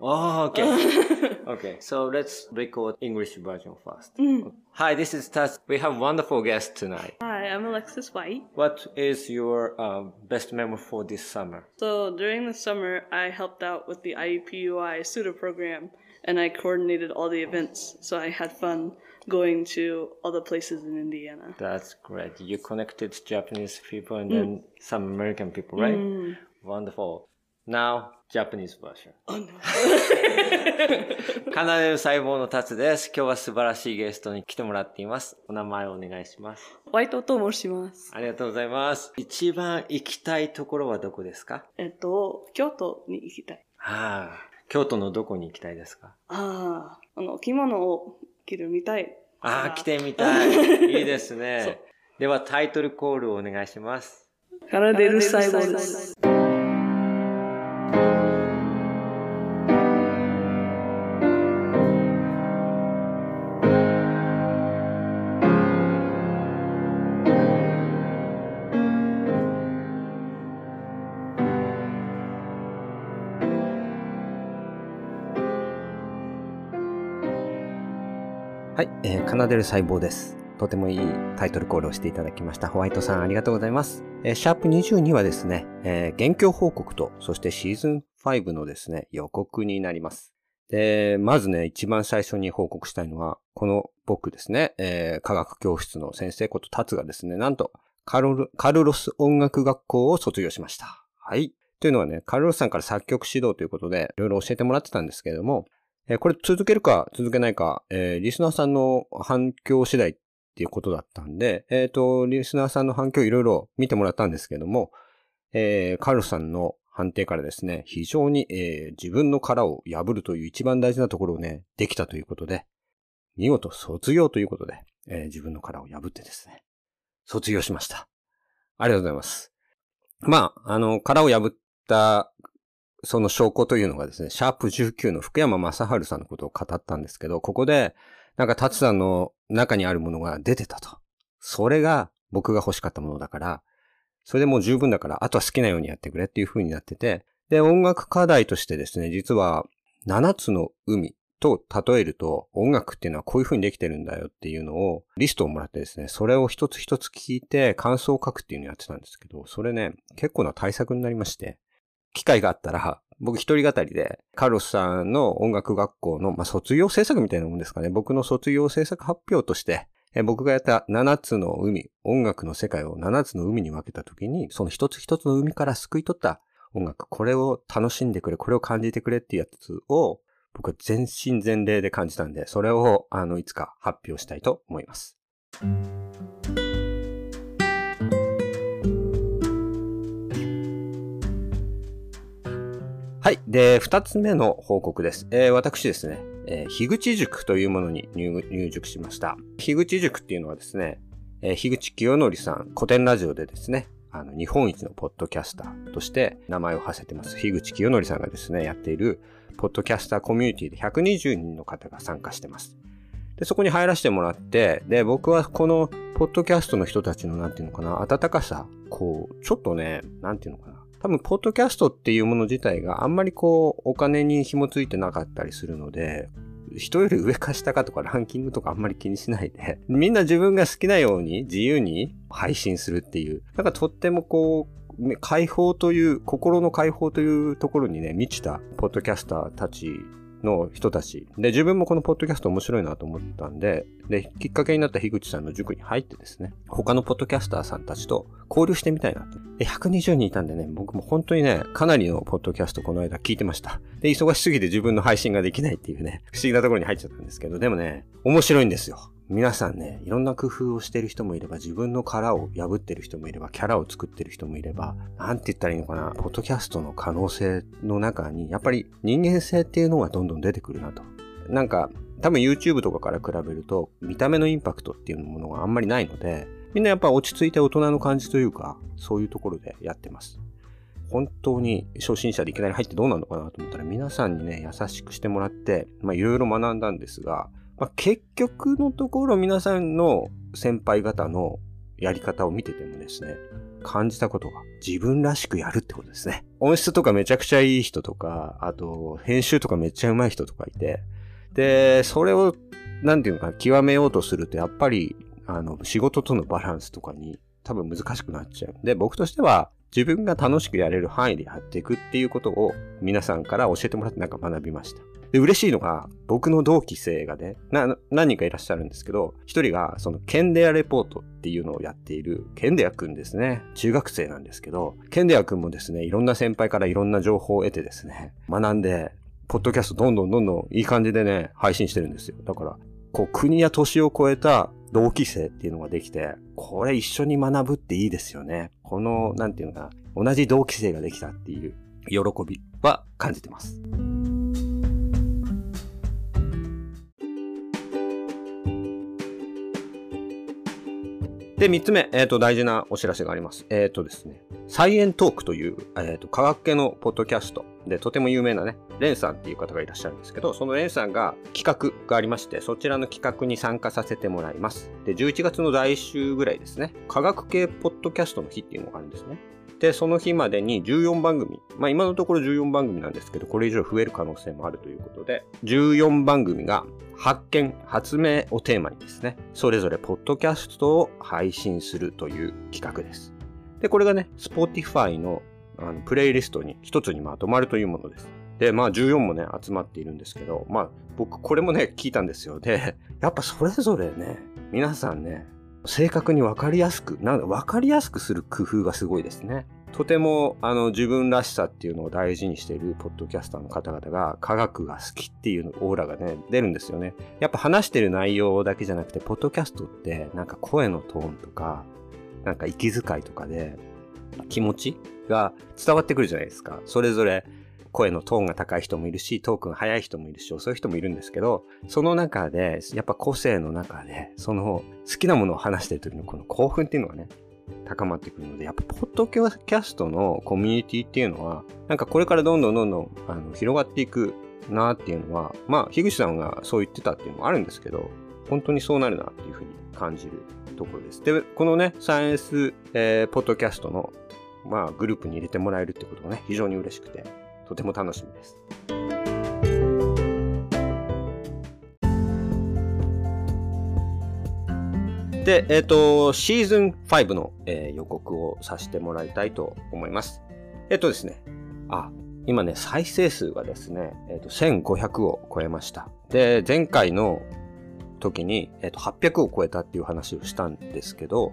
Oh, okay. okay, so let's record English version first. Mm. Hi, this is Taz. We have wonderful guest tonight. Hi, I'm Alexis White. What is your um, best memory for this summer? So during the summer, I helped out with the IUPUI pseudo program, and I coordinated all the events. So I had fun going to all the places in Indiana. That's great. You connected Japanese people and mm. then some American people, right? Mm. Wonderful. Now, Japanese version. Oh ナデル細胞のタツです。今日は素晴らしいゲストに来てもらっています。お名前をお願いします。ホワイトと申します。ありがとうございます。一番行きたいところはどこですか？えっと、京都に行きたい。ああ、京都のどこに行きたいですか？ああ、あの、着物を着るみたい。ああ、来てみたい。いいですね。ではタイトルコールをお願いします。カラデル細胞です。はい、えー、カナデル細胞です。とてもいいタイトルコールをしていただきました。ホワイトさんありがとうございます。えーシャープ22はですね、えー、現況報告と、そしてシーズン5のですね、予告になります。で、まずね、一番最初に報告したいのは、この僕ですね、えー科学教室の先生ことタツがですね、なんと、カルルカルロス音楽学校を卒業しました。はい。というのはね、カルロスさんから作曲指導ということで、いろいろ教えてもらってたんですけれども、えこれ続けるか続けないか、えーリスナーさんの反響次第っていうことだったんで、えっ、と、リスナーさんの反響いろいろ見てもらったんですけども、えーカルロスさんの判定からですね、非常に、えー自分の殻を破るという一番大事なところをね、できたということで、見事卒業ということで、えー自分の殻を破ってですね、卒業しました。ありがとうございます。まあ、あの、殻を破ったその証拠というのがですね、シャープ19の福山雅治さんのことを語ったんですけど、ここで、なんか、タツさんの中にあるものが出てたと。それが僕が欲しかったものだから、それでもう十分だから、あとは好きなようにやってくれっていう風になってて、で、音楽課題としてですね、実は、7つの海と例えると、音楽っていうのはこういう風にできてるんだよっていうのを、リストをもらってですね、それを一つ一つ聞いて感想を書くっていうのをやってたんですけど、それね、結構な対策になりまして、機会があったら、僕一人語りで、カルロスさんの音楽学校の、まあ、卒業制作みたいなもんですかね。僕の卒業制作発表として、え僕がやった7つの海、音楽の世界を7つの海に分けたときに、その一つ一つの海から救い取った音楽、これを楽しんでくれ、これを感じてくれっていうやつを、僕は全身全霊で感じたんで、それを、あの、いつか発表したいと思います。はい。で、二つ目の報告です。えー私ですね、えー樋口塾というものに入入塾しました。樋口塾っていうのはですね、えー樋口清則さん、古典ラジオでですね、あの、日本一のポッドキャスターとして名前を馳せてます。樋口清則さんがですね、やっている、ポッドキャスターコミュニティで120人の方が参加してます。で、そこに入らせてもらって、で、僕はこの、ポッドキャストの人たちの、なんていうのかな、温かさ、こう、ちょっとね、なんていうのかな。多分、ポッドキャストっていうもの自体があんまりこう、お金に紐ついてなかったりするので、人より上か下かとかランキングとかあんまり気にしないで、みんな自分が好きなように自由に配信するっていう、なんかとってもこう、解放という、心の解放というところにね、満ちたポッドキャスターたちの人たち。で、自分もこのポッドキャスト面白いなと思ったんで、で、きっかけになった樋口さんの塾に入ってですね、他のポッドキャスターさんたちと交流してみたいなと。で、120人いたんでね、僕も本当にね、かなりのポッドキャストこの間聞いてました。で、忙しすぎて自分の配信ができないっていうね、不思議なところに入っちゃったんですけど、でもね、面白いんですよ。皆さんね、いろんな工夫をしてる人もいれば、自分の殻を破ってる人もいれば、キャラを作ってる人もいれば、なんて言ったらいいのかな、ポッドキャストの可能性の中に、やっぱり人間性っていうのがどんどん出てくるなと。なんか、多分 YouTube とかから比べると、見た目のインパクトっていうものがあんまりないので、みんなやっぱ落ち着いて大人の感じというか、そういうところでやってます。本当に初心者でいきなり入ってどうなるのかなと思ったら皆さんにね、優しくしてもらって、まあいろいろ学んだんですが、まあ、結局のところ皆さんの先輩方のやり方を見ててもですね、感じたことが自分らしくやるってことですね。音質とかめちゃくちゃいい人とか、あと編集とかめっちゃ上手い人とかいて、で、それを、なんていうのか、極めようとすると、やっぱり、あの、仕事とのバランスとかに多分難しくなっちゃう。で、僕としては、自分が楽しくやれる範囲でやっていくっていうことを皆さんから教えてもらってなんか学びました。で、嬉しいのが、僕の同期生がね、な、何人かいらっしゃるんですけど、一人が、その、ケンデアレポートっていうのをやっている、ケンデアくんですね。中学生なんですけど、ケンデアくんもですね、いろんな先輩からいろんな情報を得てですね、学んで、ポッドキャストどんどんどんどんいい感じでね、配信してるんですよ。だから、こう、国や年を超えた同期生っていうのができて、これ一緒に学ぶっていいですよね。この、なんていうのかな、同じ同期生ができたっていう喜びは感じてます。で、三つ目、えっ、ー、と、大事なお知らせがあります。えっ、ー、とですね、サイエントークという、えっ、ー、と、科学系のポッドキャストで、とても有名なね、レンさんっていう方がいらっしゃるんですけど、そのレンさんが企画がありまして、そちらの企画に参加させてもらいます。で、11月の来週ぐらいですね、科学系ポッドキャストの日っていうのがあるんですね。で、その日までに14番組。まあ今のところ14番組なんですけど、これ以上増える可能性もあるということで、14番組が発見、発明をテーマにですね、それぞれポッドキャストを配信するという企画です。で、これがね、Spotify のあのプレイリストに一つにまとまるというものです。で、まあ14もね、集まっているんですけど、まあ僕これもね、聞いたんですよ。で、やっぱそれぞれね、皆さんね、正確にわかりやすく、なんわかりやすくする工夫がすごいですね。とても、あの、自分らしさっていうのを大事にしているポッドキャスターの方々が、科学が好きっていうオーラがね、出るんですよね。やっぱ話してる内容だけじゃなくて、ポッドキャストって、なんか声のトーンとか、なんか息遣いとかで、気持ちが伝わってくるじゃないですか。それぞれ、声のトーンが高い人もいるし、トークが速い人もいるし、そういう人もいるんですけど、その中で、やっぱ個性の中で、その好きなものを話してる時のこの興奮っていうのがね、高まってくるので、やっぱ、ポッドキャストのコミュニティっていうのは、なんかこれからどんどんどんどんあの広がっていくなっていうのは、まあ、樋口さんがそう言ってたっていうのもあるんですけど、本当にそうなるなっていうふうに感じるところです。で、このね、サイエンス、えー、ポッドキャストの、まあ、グループに入れてもらえるってことがね、非常に嬉しくて、とても楽しみです。で、えっ、ー、と、シーズン5の、えー、予告をさせてもらいたいと思います。えっ、とですね、あ、今ね、再生数がですね、えっ、と、1500を超えました。で、前回の時に、えっ、と、800を超えたっていう話をしたんですけど、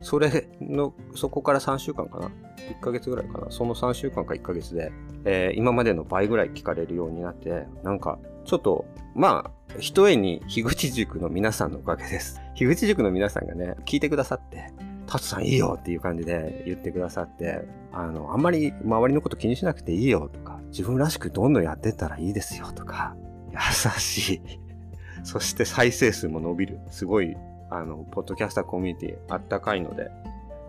それの、そこから3週間かな ?1 ヶ月ぐらいかな？その3週間か1ヶ月で、えー、今までの倍ぐらい聞かれるようになって、なんか、ちょっと、まあ、ひとえに樋口塾の皆さんのおかげです。樋口塾の皆さんがね、聞いてくださって、タツさんいいよっていう感じで言ってくださって、あの、あんまり周りのこと気にしなくていいよとか、自分らしくどんどんやってったらいいですよとか、優しい。そして再生数も伸びる。すごい、あの、ポッドキャスターコミュニティあったかいので、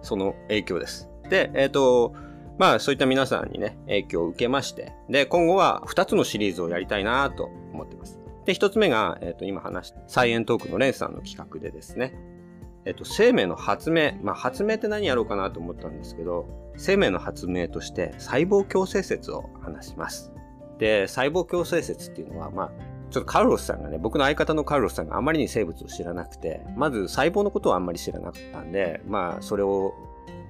その影響です。で、えっ、ー、と、まあそういった皆さんにね、影響を受けまして、で、今後は2つのシリーズをやりたいなと思ってます。で、1つ目が、えっ、ー、と、今話した、サイエントークのレンさんの企画でですね、えっ、ー、と、生命の発明、まあ発明って何やろうかなと思ったんですけど、生命の発明として細胞共生説を話します。で、細胞共生説っていうのは、まあ、ちょっとカルロスさんがね、僕の相方のカルロスさんがあまりに生物を知らなくて、まず細胞のことをあんまり知らなかったんで、まあ、それを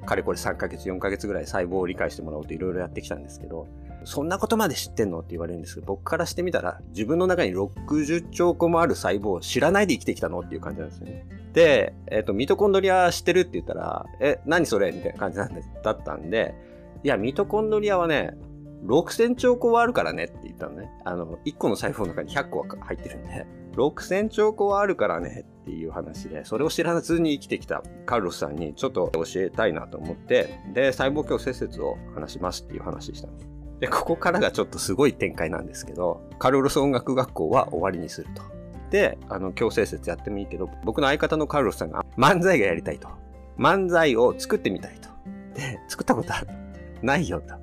かれこれ3ヶ月、4ヶ月ぐらい細胞を理解してもらおうといろいろやってきたんですけど、そんなことまで知ってんのって言われるんですけど、僕からしてみたら、自分の中に60兆個もある細胞を知らないで生きてきたのっていう感じなんですよね。で、えっ、ー、と、ミトコンドリア知ってるって言ったら、え、何それ？みたいな感じなんでだったんで、いや、ミトコンドリアはね、6000兆個はあるからねって言ったのね。あの、1個の細胞の中に100個は入ってるんで、6000兆個はあるからねっていう話で、それを知らずに生きてきたカルロスさんにちょっと教えたいなと思って、で、細胞共生説を話しますっていう話したんで。で、ここからがちょっとすごい展開なんですけど、カルロス音楽学校は終わりにすると。で、あの、強制説やってもいいけど、僕の相方のカルロスさんが漫才がやりたいと。漫才を作ってみたいと。で、作ったことあるないよと。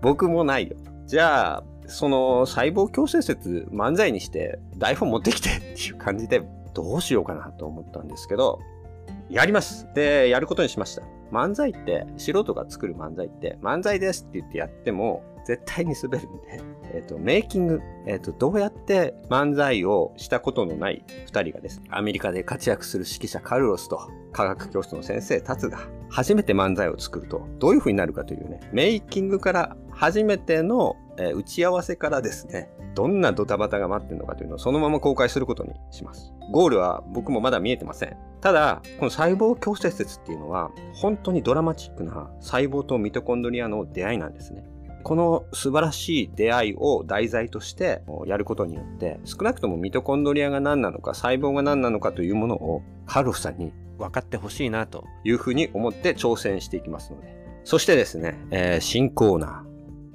僕もないよ。じゃあ、その細胞共生説漫才にして台本持ってきてっていう感じでどうしようかなと思ったんですけど、やりますで、やることにしました。漫才って、素人が作る漫才って、漫才ですって言ってやっても、絶対に滑るんで、えっ、ー、と、メイキング、えっ、ー、と、どうやって漫才をしたことのない二人がです、アメリカで活躍する指揮者カルロスと科学教室の先生タツが初めて漫才を作るとどういう風になるかというね、メイキングから初めての、えー、打ち合わせからですね、どんなドタバタが待ってるのかというのをそのまま公開することにします。ゴールは僕もまだ見えてません。ただ、この細胞強制説っていうのは本当にドラマチックな細胞とミトコンドリアの出会いなんですね。この素晴らしい出会いを題材としてやることによって、少なくともミトコンドリアが何なのか、細胞が何なのかというものをカルフさんに分かってほしいなというふうに思って挑戦していきますので。そしてですね、えー、新コーナー、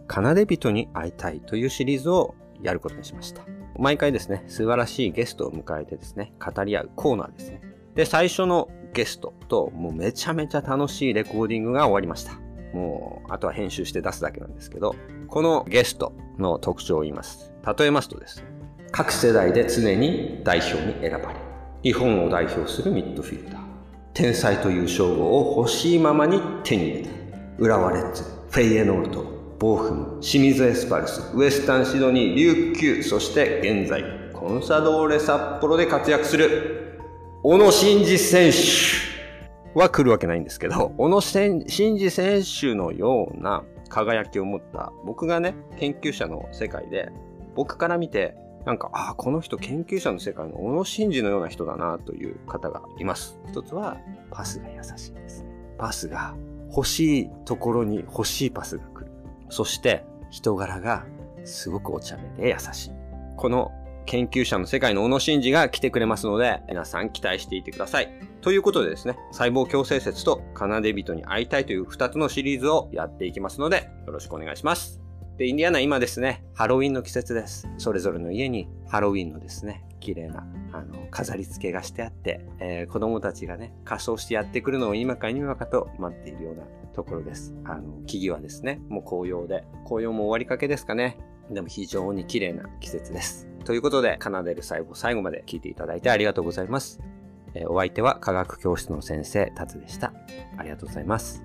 奏で人に会いたいというシリーズをやることにしました。毎回ですね、素晴らしいゲストを迎えてですね、語り合うコーナーですね。で、最初のゲストと、もうめちゃめちゃ楽しいレコーディングが終わりました。もう、あとは編集して出すだけなんですけど、このゲストの特徴を言います。例えますとですね、各世代で常に代表に選ばれ、日本を代表するミッドフィルダー、天才という称号を欲しいままに手に入れた、浦和レッズ、フェイエノールト、ボーフム、清水エスパルス、ウエスタンシドニー、琉球、そして現在、コンサドーレ札幌で活躍する、小野伸二選手。は来るわけないんですけど、小野伸二選手のような輝きを持った、僕がね、研究者の世界で、僕から見て、なんか、ああ、この人研究者の世界の小野伸二のような人だなという方がいます。一つは、パスが優しいですね。パスが欲しいところに欲しいパスが来る。そして、人柄がすごくお茶目で優しい。この研究者の世界の小野伸二が来てくれますので、皆さん期待していてください。ということでですね、細胞共生説と奏で人に会いたいという2つのシリーズをやっていきますので、よろしくお願いします。で、インディアナ今ですね、ハロウィンの季節です。それぞれの家にハロウィンのですね、綺麗な、あの、飾り付けがしてあって、えー、子供たちがね、仮装してやってくるのを今か今かと待っているようなところです。あの、木々はですね、もう紅葉で、紅葉も終わりかけですかね。でも非常に綺麗な季節です。ということで、奏でる最後、最後まで聞いていただいてありがとうございます。えお相手は科学教室の先生、タツでした。ありがとうございます。